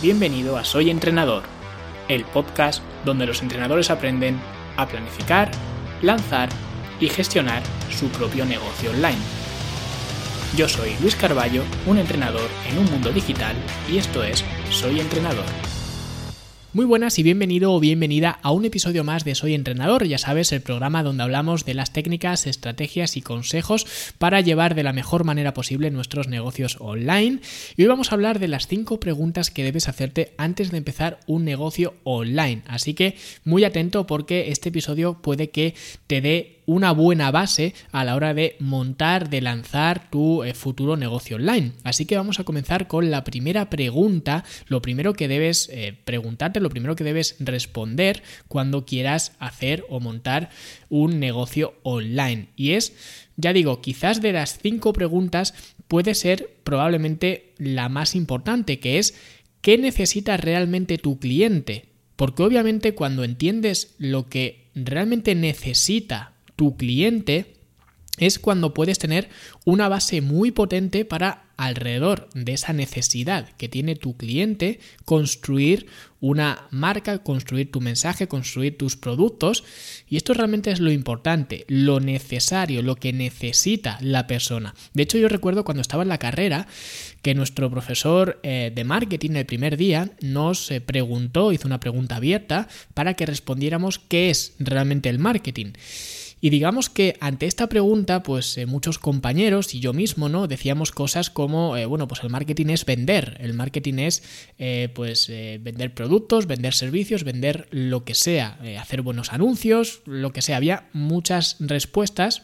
Bienvenido a Soy Entrenador, el podcast donde los entrenadores aprenden a planificar, lanzar y gestionar su propio negocio online. Yo soy Luis Carballo, un entrenador en un mundo digital y esto es Soy Entrenador. Muy buenas y bienvenido o bienvenida a un episodio más de Soy Entrenador, ya sabes, el programa donde hablamos de las técnicas, estrategias y consejos para llevar de la mejor manera posible nuestros negocios online. Y hoy vamos a hablar de las 5 preguntas que debes hacerte antes de empezar un negocio online. Así que muy atento porque este episodio puede que te dé una buena base a la hora de montar, de lanzar tu eh, futuro negocio online. Así que vamos a comenzar con la primera pregunta, lo primero que debes eh, preguntarte, lo primero que debes responder cuando quieras hacer o montar un negocio online. Y es, ya digo, quizás de las cinco preguntas puede ser probablemente la más importante, que es ¿qué necesita realmente tu cliente? Porque obviamente cuando entiendes lo que realmente necesita tu cliente, es cuando puedes tener una base muy potente para alrededor de esa necesidad que tiene tu cliente construir una marca, construir tu mensaje, construir tus productos y esto realmente es lo importante, lo necesario, lo que necesita la persona. De hecho yo recuerdo cuando estaba en la carrera que nuestro profesor eh, de marketing el primer día nos eh, preguntó, hizo una pregunta abierta para que respondiéramos qué es realmente el marketing. Y digamos que ante esta pregunta, pues eh, muchos compañeros y yo mismo, ¿no? Decíamos cosas como, eh, bueno, pues el marketing es vender, el marketing es, eh, pues, vender productos, vender servicios, vender lo que sea, hacer buenos anuncios, lo que sea. Había muchas respuestas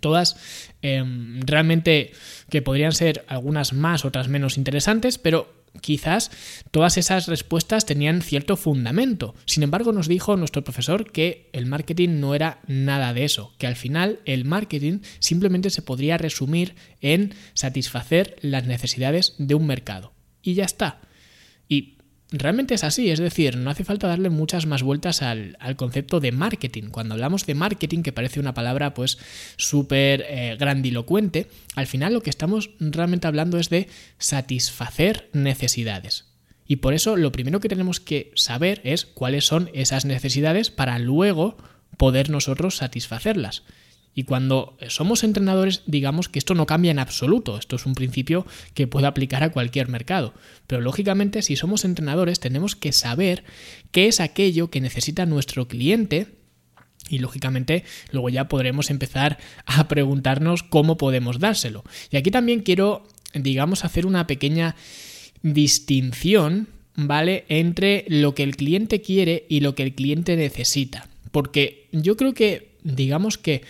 todas em, realmente que podrían ser algunas más, otras menos interesantes, pero quizás todas esas respuestas tenían cierto fundamento. Sin embargo, nos dijo nuestro profesor que el marketing no era nada de eso, que al final el marketing simplemente se podría resumir en satisfacer las necesidades de un mercado. Y ya está. Realmente es así, es decir, no hace falta darle muchas más vueltas al, concepto de marketing. Cuando hablamos de marketing, que parece una palabra pues súper eh, grandilocuente, al final lo que estamos realmente hablando es de satisfacer necesidades. Y por eso lo primero que tenemos que saber es cuáles son esas necesidades para luego poder nosotros satisfacerlas. Y cuando somos entrenadores, digamos que esto no cambia en absoluto. Esto es un principio que puede aplicar a cualquier mercado. Pero lógicamente, si somos entrenadores, tenemos que saber qué es aquello que necesita nuestro cliente. Y lógicamente luego ya podremos empezar a preguntarnos cómo podemos dárselo. Y aquí también quiero, digamos, hacer una pequeña distinción, ¿vale? Entre lo que el cliente quiere y lo que el cliente necesita. Porque yo creo que, digamos que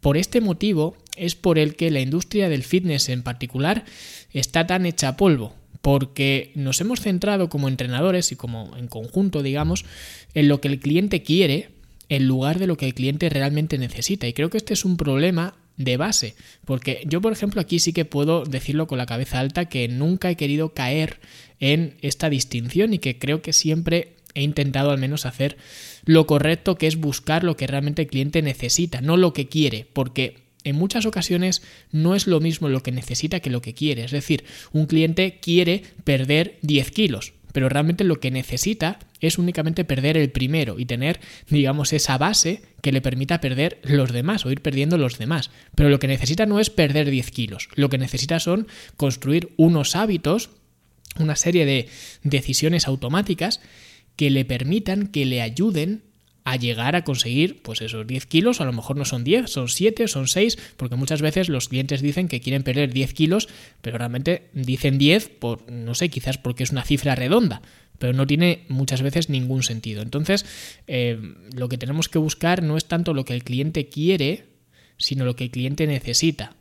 por este motivo es por el que la industria del fitness en particular está tan hecha polvo, porque nos hemos centrado como entrenadores y como en conjunto, digamos, en lo que el cliente quiere en lugar de lo que el cliente realmente necesita. Y creo que este es un problema de base, porque yo, por ejemplo, aquí sí que puedo decirlo con la cabeza alta que nunca he querido caer en esta distinción y que creo que siempre he intentado al menos hacer lo correcto, que es buscar lo que realmente el cliente necesita, no lo que quiere, porque en muchas ocasiones no es lo mismo lo que necesita que lo que quiere. Es decir, un cliente quiere perder 10 kilos, pero realmente lo que necesita es únicamente perder el primero y tener, digamos, esa base que le permita perder los demás o ir perdiendo los demás. Pero lo que necesita no es perder 10 kilos, lo que necesita son construir unos hábitos, una serie de decisiones automáticas que le permitan, que le ayuden a llegar a conseguir pues esos 10 kilos, a lo mejor no son 10, son 7, son 6, porque muchas veces los clientes dicen que quieren perder 10 kilos, pero realmente dicen 10 por, no sé, quizás porque es una cifra redonda, pero no tiene muchas veces ningún sentido. Entonces, eh, lo que tenemos que buscar no es tanto lo que el cliente quiere, sino lo que el cliente necesita.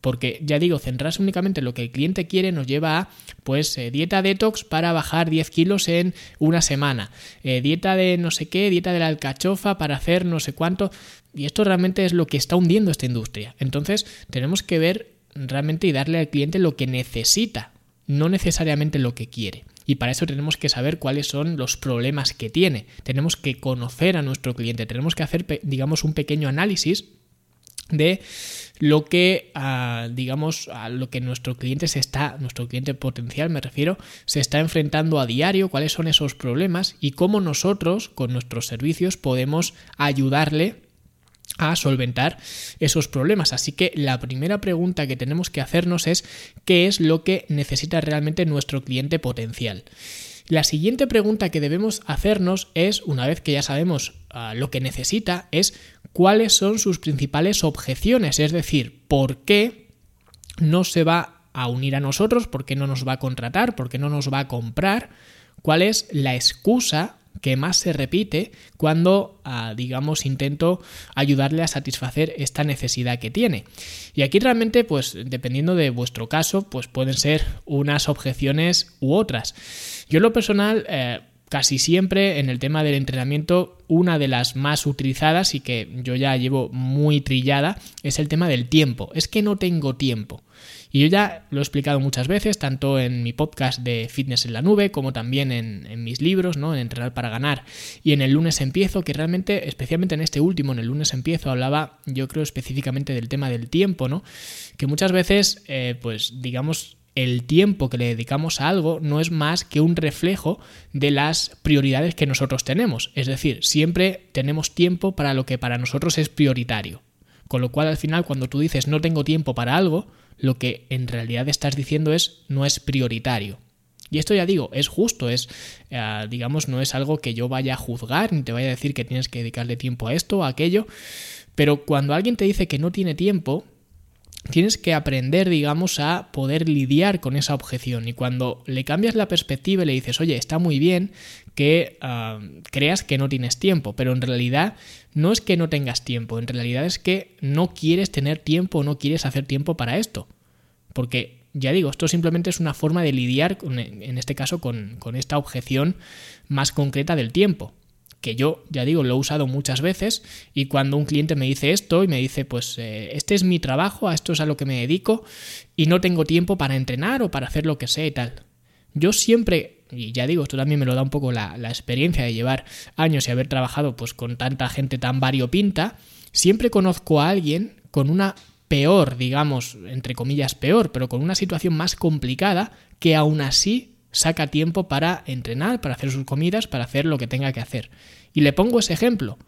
Porque ya digo, centrarse únicamente en lo que el cliente quiere nos lleva a pues eh, dieta detox para bajar 10 kilos en una semana, eh, dieta de no sé qué, dieta de la alcachofa para hacer no sé cuánto. Y esto realmente es lo que está hundiendo esta industria. Entonces tenemos que ver realmente y darle al cliente lo que necesita, no necesariamente lo que quiere. Y para eso tenemos que saber cuáles son los problemas que tiene. Tenemos que conocer a nuestro cliente. Tenemos que hacer, digamos, un pequeño análisis de lo que, ah, digamos, a lo que nuestro cliente se está, nuestro cliente potencial me refiero, se está enfrentando a diario, cuáles son esos problemas y cómo nosotros con nuestros servicios podemos ayudarle a solventar esos problemas. Así que la primera pregunta que tenemos que hacernos es qué es lo que necesita realmente nuestro cliente potencial. La siguiente pregunta que debemos hacernos es, una vez que ya sabemos ah, lo que necesita, es cuáles son sus principales objeciones, es decir, por qué no se va a unir a nosotros, por qué no nos va a contratar, por qué no nos va a comprar, cuál es la excusa que más se repite cuando, ah, digamos, intento ayudarle a satisfacer esta necesidad que tiene. Y aquí realmente, pues, dependiendo de vuestro caso, pues pueden ser unas objeciones u otras. Yo en lo personal... Eh, casi siempre en el tema del entrenamiento una de las más utilizadas y que yo ya llevo muy trillada es el tema del tiempo. Es que no tengo tiempo. Y yo ya lo he explicado muchas veces, tanto en mi podcast de Fitness en la Nube, como también en, mis libros, ¿no? En Entrenar para Ganar y en el lunes empiezo, que realmente, especialmente en este último, en el lunes empiezo, hablaba yo creo específicamente del tema del tiempo, ¿no? Que muchas veces, eh, pues digamos, el tiempo que le dedicamos a algo no es más que un reflejo de las prioridades que nosotros tenemos. Es decir, siempre tenemos tiempo para lo que para nosotros es prioritario. Con lo cual al final cuando tú dices no tengo tiempo para algo, lo que en realidad estás diciendo es no es prioritario. Y esto ya digo, es justo, es, eh, digamos, no es algo que yo vaya a juzgar, ni te vaya a decir que tienes que dedicarle tiempo a esto o a aquello, pero cuando alguien te dice que no tiene tiempo, tienes que aprender, digamos, a poder lidiar con esa objeción. Y cuando le cambias la perspectiva y le dices, oye, está muy bien que ah, creas que no tienes tiempo, pero en realidad no es que no tengas tiempo, en realidad es que no quieres tener tiempo o no quieres hacer tiempo para esto. Porque, ya digo, esto simplemente es una forma de lidiar, en este caso, con, esta objeción más concreta del tiempo que yo, ya digo, lo he usado muchas veces y cuando un cliente me dice esto y me dice, pues eh, este es mi trabajo, a esto es a lo que me dedico y no tengo tiempo para entrenar o para hacer lo que sea y tal. Yo siempre y ya digo, esto también me lo da un poco la, experiencia de llevar años y haber trabajado pues con tanta gente tan variopinta, siempre conozco a alguien con una peor, digamos, entre comillas peor, pero con una situación más complicada que aún así saca tiempo para entrenar, para hacer sus comidas, para hacer lo que tenga que hacer. Y le pongo ese ejemplo.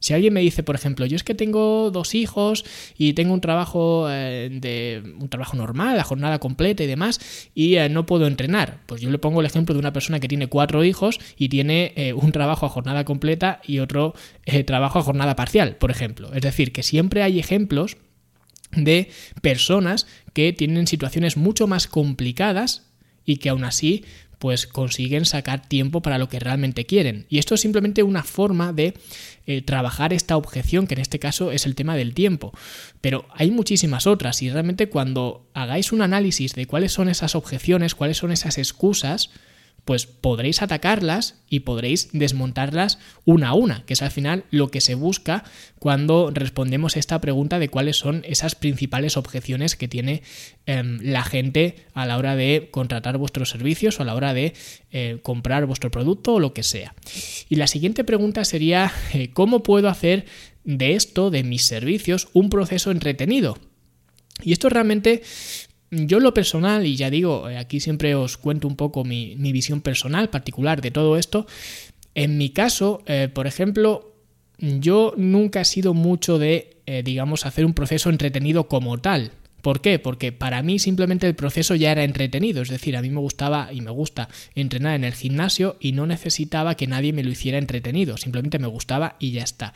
Si alguien me dice, por ejemplo, yo es que tengo dos hijos y tengo un trabajo eh, de un trabajo normal, la jornada completa y demás, y eh, no puedo entrenar, pues yo le pongo el ejemplo de una persona que tiene cuatro hijos y tiene eh, un trabajo a jornada completa y otro trabajo a jornada parcial, por ejemplo. Es decir, que siempre hay ejemplos de personas que tienen situaciones mucho más complicadas y que aún así pues consiguen sacar tiempo para lo que realmente quieren. Y esto es simplemente una forma de eh, trabajar esta objeción, que en este caso es el tema del tiempo. Pero hay muchísimas otras y realmente cuando hagáis un análisis de cuáles son esas objeciones, cuáles son esas excusas, pues podréis atacarlas y podréis desmontarlas una a una, que es al final lo que se busca cuando respondemos esta pregunta de cuáles son esas principales objeciones que tiene em, la gente a la hora de contratar vuestros servicios o a la hora de eh, comprar vuestro producto o lo que sea. Y la siguiente pregunta sería, eh, ¿cómo puedo hacer de esto, de mis servicios, un proceso entretenido? Y esto realmente yo lo personal, y ya digo, eh, aquí siempre os cuento un poco mi, visión personal, particular de todo esto, en mi caso, eh, por ejemplo, yo nunca he sido mucho de, eh, digamos, hacer un proceso entretenido como tal. ¿Por qué? Porque para mí simplemente el proceso ya era entretenido, es decir, a mí me gustaba y me gusta entrenar en el gimnasio y no necesitaba que nadie me lo hiciera entretenido, simplemente me gustaba y ya está.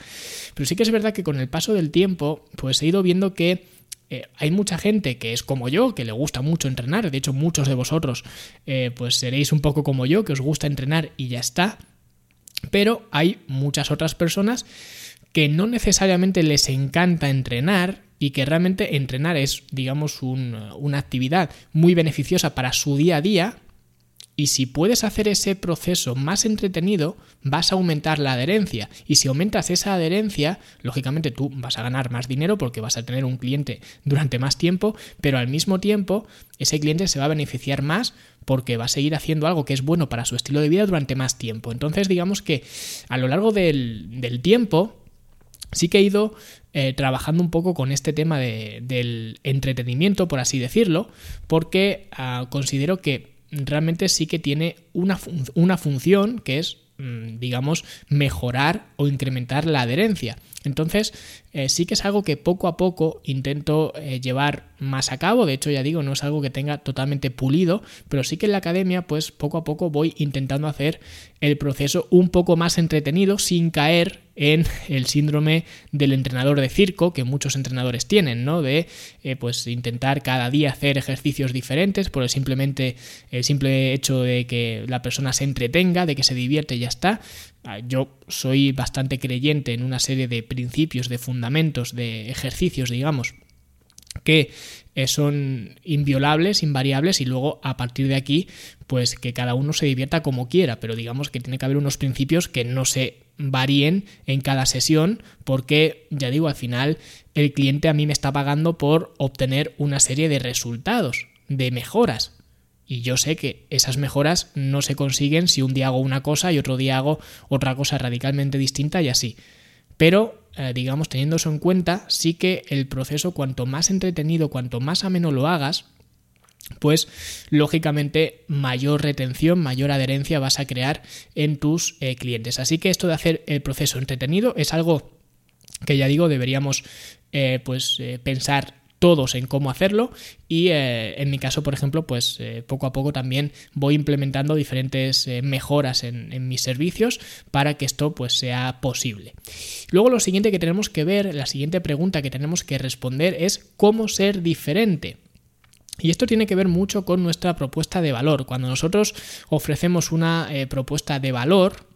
Pero sí que es verdad que con el paso del tiempo, pues he ido viendo que eh, hay mucha gente que es como yo, que le gusta mucho entrenar, de hecho muchos de vosotros eh, pues seréis un poco como yo, que os gusta entrenar y ya está, pero hay muchas otras personas que no necesariamente les encanta entrenar y que realmente entrenar es, digamos, una actividad muy beneficiosa para su día a día, y si puedes hacer ese proceso más entretenido, vas a aumentar la adherencia. Y si aumentas esa adherencia, lógicamente tú vas a ganar más dinero porque vas a tener un cliente durante más tiempo, pero al mismo tiempo ese cliente se va a beneficiar más porque va a seguir haciendo algo que es bueno para su estilo de vida durante más tiempo. Entonces digamos que a lo largo del, del tiempo sí que he ido eh, trabajando un poco con este tema del entretenimiento, por así decirlo, porque ah, considero que realmente sí que tiene una, una función que es mm, digamos, mejorar o incrementar la adherencia. Entonces, eh, sí que es algo que poco a poco intento eh, llevar más a cabo. De hecho, ya digo, no es algo que tenga totalmente pulido, pero sí que en la academia, pues poco a poco voy intentando hacer el proceso un poco más entretenido sin caer en el síndrome del entrenador de circo que muchos entrenadores tienen, ¿no? De eh, pues intentar cada día hacer ejercicios diferentes por el simplemente el simple hecho de que la persona se entretenga, de que se divierte y ya está. Ah, yo soy bastante creyente en una serie de principios, de fundamentos, de ejercicios, digamos, que eh, son inviolables, invariables y luego a partir de aquí pues que cada uno se divierta como quiera, pero digamos que tiene que haber unos principios que no se varíen en cada sesión porque ya digo al final el cliente a mí me está pagando por obtener una serie de resultados, de mejoras y yo sé que esas mejoras no se consiguen si un día hago una cosa y otro día hago otra cosa radicalmente distinta y así. Pero, eh, digamos, teniendo eso en cuenta, sí que el proceso, cuanto más entretenido, cuanto más ameno lo hagas, pues lógicamente mayor retención, mayor adherencia vas a crear en tus eh, clientes. Así que esto de hacer el proceso entretenido es algo que ya digo deberíamos eh, pues pensar todos en cómo hacerlo y eh, en mi caso, por ejemplo, pues eh, poco a poco también voy implementando diferentes eh, mejoras en, mis servicios para que esto pues sea posible. Luego lo siguiente que tenemos que ver, la siguiente pregunta que tenemos que responder es cómo ser diferente. Y esto tiene que ver mucho con nuestra propuesta de valor. Cuando nosotros ofrecemos una propuesta de valor,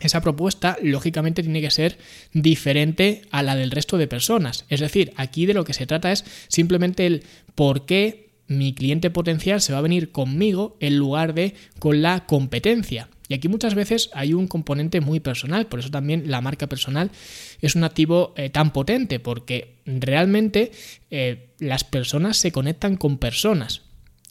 esa propuesta lógicamente tiene que ser diferente a la del resto de personas. Es decir, aquí de lo que se trata es simplemente el por qué mi cliente potencial se va a venir conmigo en lugar de con la competencia. Y aquí muchas veces hay un componente muy personal, por eso también la marca personal es un activo eh, tan potente, porque realmente eh, las personas se conectan con personas.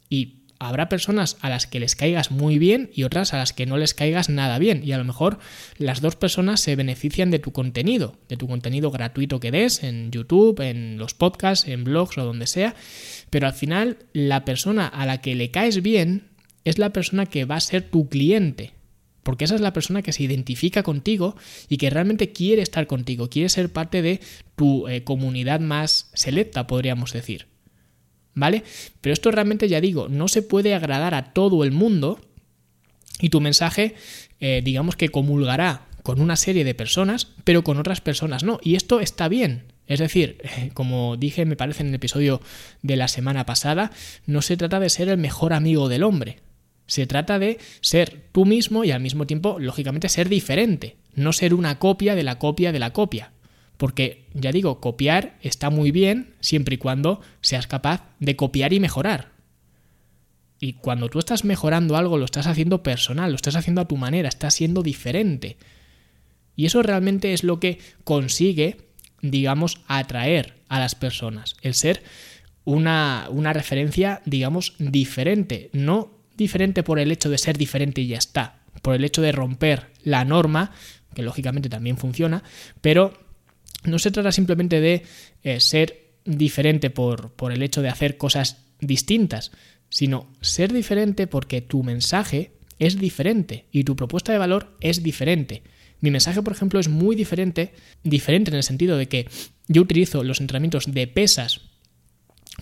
Y habrá personas a las que les caigas muy bien y otras a las que no les caigas nada bien. Y a lo mejor las dos personas se benefician de tu contenido, de tu contenido gratuito que des en YouTube, en los podcasts, en blogs o donde sea. Pero al final la persona a la que le caes bien es la persona que va a ser tu cliente. Porque esa es la persona que se identifica contigo y que realmente quiere estar contigo, quiere ser parte de tu eh, comunidad más selecta, podríamos decir. ¿vale? Pero esto realmente, ya digo, no se puede agradar a todo el mundo y tu mensaje, eh, digamos que comulgará con una serie de personas, pero con otras personas no. Y esto está bien. Es decir, como dije, me parece en el episodio de la semana pasada, no se trata de ser el mejor amigo del hombre. Se trata de ser tú mismo y al mismo tiempo, lógicamente, ser diferente. No ser una copia de la copia de la copia. Porque, ya digo, copiar está muy bien siempre y cuando seas capaz de copiar y mejorar. Y cuando tú estás mejorando algo, lo estás haciendo personal, lo estás haciendo a tu manera, estás siendo diferente. Y eso realmente es lo que consigue, digamos, atraer a las personas. El ser una, una referencia, digamos, diferente. No diferente por el hecho de ser diferente y ya está. Por el hecho de romper la norma, que lógicamente también funciona, pero no se trata simplemente de eh, ser diferente por, por el hecho de hacer cosas distintas, sino ser diferente porque tu mensaje es diferente y tu propuesta de valor es diferente. Mi mensaje, por ejemplo, es muy diferente, diferente en el sentido de que yo utilizo los entrenamientos de pesas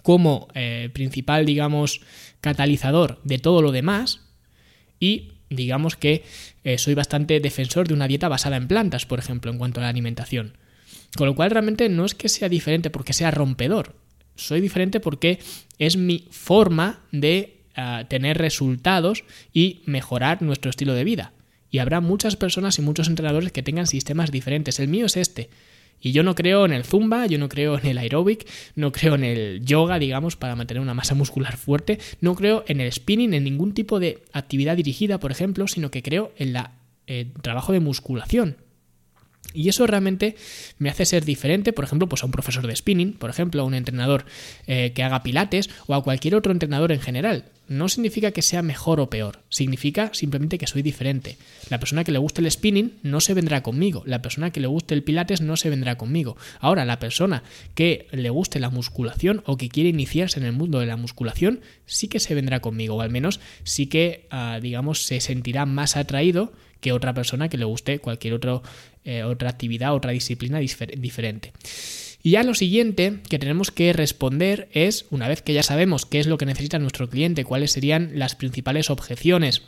como eh, principal, digamos, catalizador de todo lo demás y digamos que eh, soy bastante defensor de una dieta basada en plantas, por ejemplo, en cuanto a la alimentación. Con lo cual realmente no es que sea diferente porque sea rompedor. Soy diferente porque es mi forma de ah, tener resultados y mejorar nuestro estilo de vida. Y habrá muchas personas y muchos entrenadores que tengan sistemas diferentes. El mío es este. Y yo no creo en el zumba, yo no creo en el aeróbic, no creo en el yoga, digamos, para mantener una masa muscular fuerte, no creo en el spinning, en ningún tipo de actividad dirigida, por ejemplo, sino que creo en el eh, trabajo de musculación, y eso realmente me hace ser diferente, por ejemplo, pues a un profesor de spinning, por ejemplo, a un entrenador eh, que haga pilates o a cualquier otro entrenador en general. No significa que sea mejor o peor, significa simplemente que soy diferente. La persona que le guste el spinning no se vendrá conmigo, la persona que le guste el pilates no se vendrá conmigo. Ahora, la persona que le guste la musculación o que quiere iniciarse en el mundo de la musculación sí que se vendrá conmigo, o al menos sí que, ah, digamos, se sentirá más atraído que otra persona que le guste cualquier otro, eh, otra actividad, otra disciplina diferente. Y ya lo siguiente que tenemos que responder es, una vez que ya sabemos qué es lo que necesita nuestro cliente, cuáles serían las principales objeciones,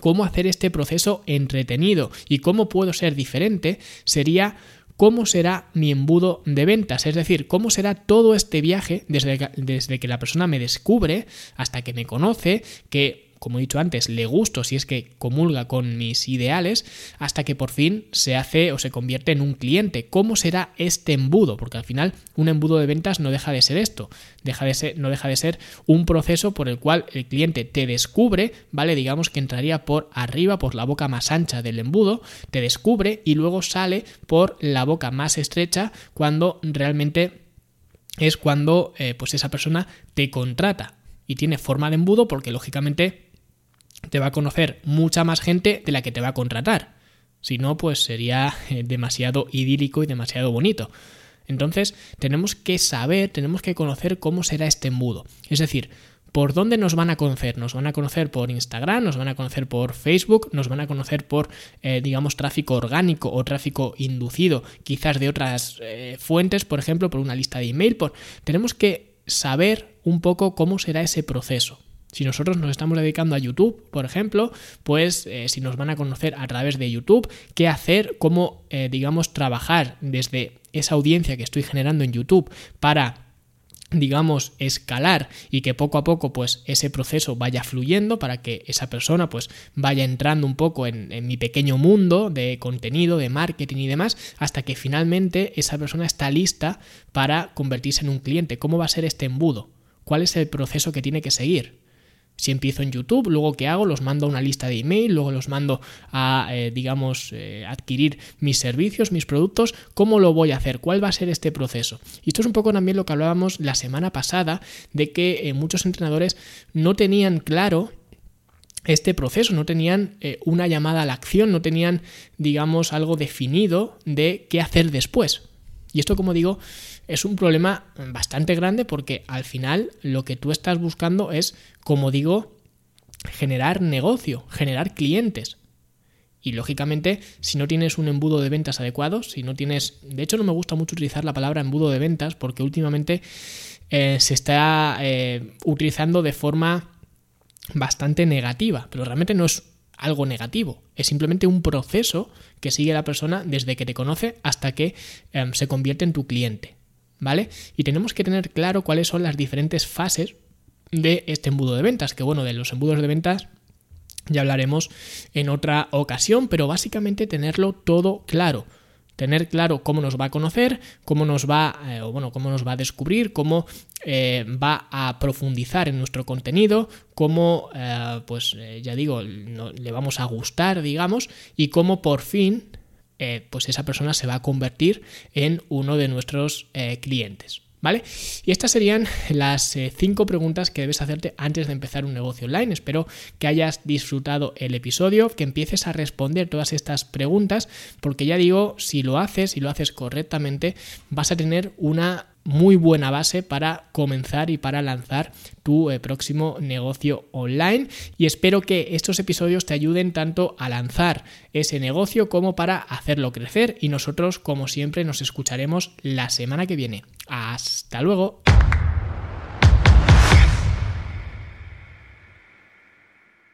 cómo hacer este proceso entretenido y cómo puedo ser diferente, sería cómo será mi embudo de ventas, es decir, cómo será todo este viaje desde que, desde que la persona me descubre hasta que me conoce, que como he dicho antes, le gusto si es que comulga con mis ideales, hasta que por fin se hace o se convierte en un cliente. ¿Cómo será este embudo? Porque al final un embudo de ventas no deja de ser esto, deja de ser, no deja de ser un proceso por el cual el cliente te descubre, ¿vale? Digamos que entraría por arriba, por la boca más ancha del embudo, te descubre y luego sale por la boca más estrecha cuando realmente es cuando eh, pues esa persona te contrata y tiene forma de embudo porque lógicamente te va a conocer mucha más gente de la que te va a contratar. Si no, pues sería eh, demasiado idílico y demasiado bonito. Entonces, tenemos que saber, tenemos que conocer cómo será este embudo. Es decir, ¿por dónde nos van a conocer? Nos van a conocer por Instagram, nos van a conocer por Facebook, nos van a conocer por, eh, digamos, tráfico orgánico o tráfico inducido, quizás de otras eh, fuentes, por ejemplo, por una lista de email. Por... Tenemos que saber un poco cómo será ese proceso. Si nosotros nos estamos dedicando a YouTube, por ejemplo, pues eh, si nos van a conocer a través de YouTube, qué hacer, cómo, eh, digamos, trabajar desde esa audiencia que estoy generando en YouTube para digamos escalar y que poco a poco pues ese proceso vaya fluyendo para que esa persona pues vaya entrando un poco en, en, mi pequeño mundo de contenido de marketing y demás hasta que finalmente esa persona está lista para convertirse en un cliente. Cómo va a ser este embudo cuál es el proceso que tiene que seguir si empiezo en YouTube, luego qué hago, los mando a una lista de email, luego los mando a, eh, digamos, eh, adquirir mis servicios, mis productos, ¿cómo lo voy a hacer? ¿Cuál va a ser este proceso? Y esto es un poco también lo que hablábamos la semana pasada, de que eh, muchos entrenadores no tenían claro este proceso, no tenían una llamada a la acción, no tenían, digamos, algo definido de qué hacer después. Y esto, como digo, es un problema bastante grande porque al final lo que tú estás buscando es, como digo, generar negocio, generar clientes. Y lógicamente, si no tienes un embudo de ventas adecuado, si no tienes... De hecho, no me gusta mucho utilizar la palabra embudo de ventas porque últimamente eh, se está eh, utilizando de forma bastante negativa, pero realmente no es algo negativo, es simplemente un proceso que sigue la persona desde que te conoce hasta que em, se convierte en tu cliente. ¿vale? Y tenemos que tener claro cuáles son las diferentes fases de este embudo de ventas, que bueno, de los embudos de ventas ya hablaremos en otra ocasión, pero básicamente tenerlo todo claro. Tener claro cómo nos va a conocer, cómo nos va, eh, o bueno, cómo nos va a descubrir, cómo eh, va a profundizar en nuestro contenido, cómo, eh, pues ya digo, le vamos a gustar, digamos, y cómo por fin pues esa persona se va a convertir en uno de nuestros clientes. ¿Vale? Y estas serían las eh, cinco preguntas que debes hacerte antes de empezar un negocio online. Espero que hayas disfrutado el episodio, que empieces a responder todas estas preguntas, porque ya digo, si lo haces y lo haces correctamente, vas a tener una muy buena base para comenzar y para lanzar tu eh, próximo negocio online y espero que estos episodios te ayuden tanto a lanzar ese negocio como para hacerlo crecer y nosotros como siempre nos escucharemos la semana que viene. Hasta luego.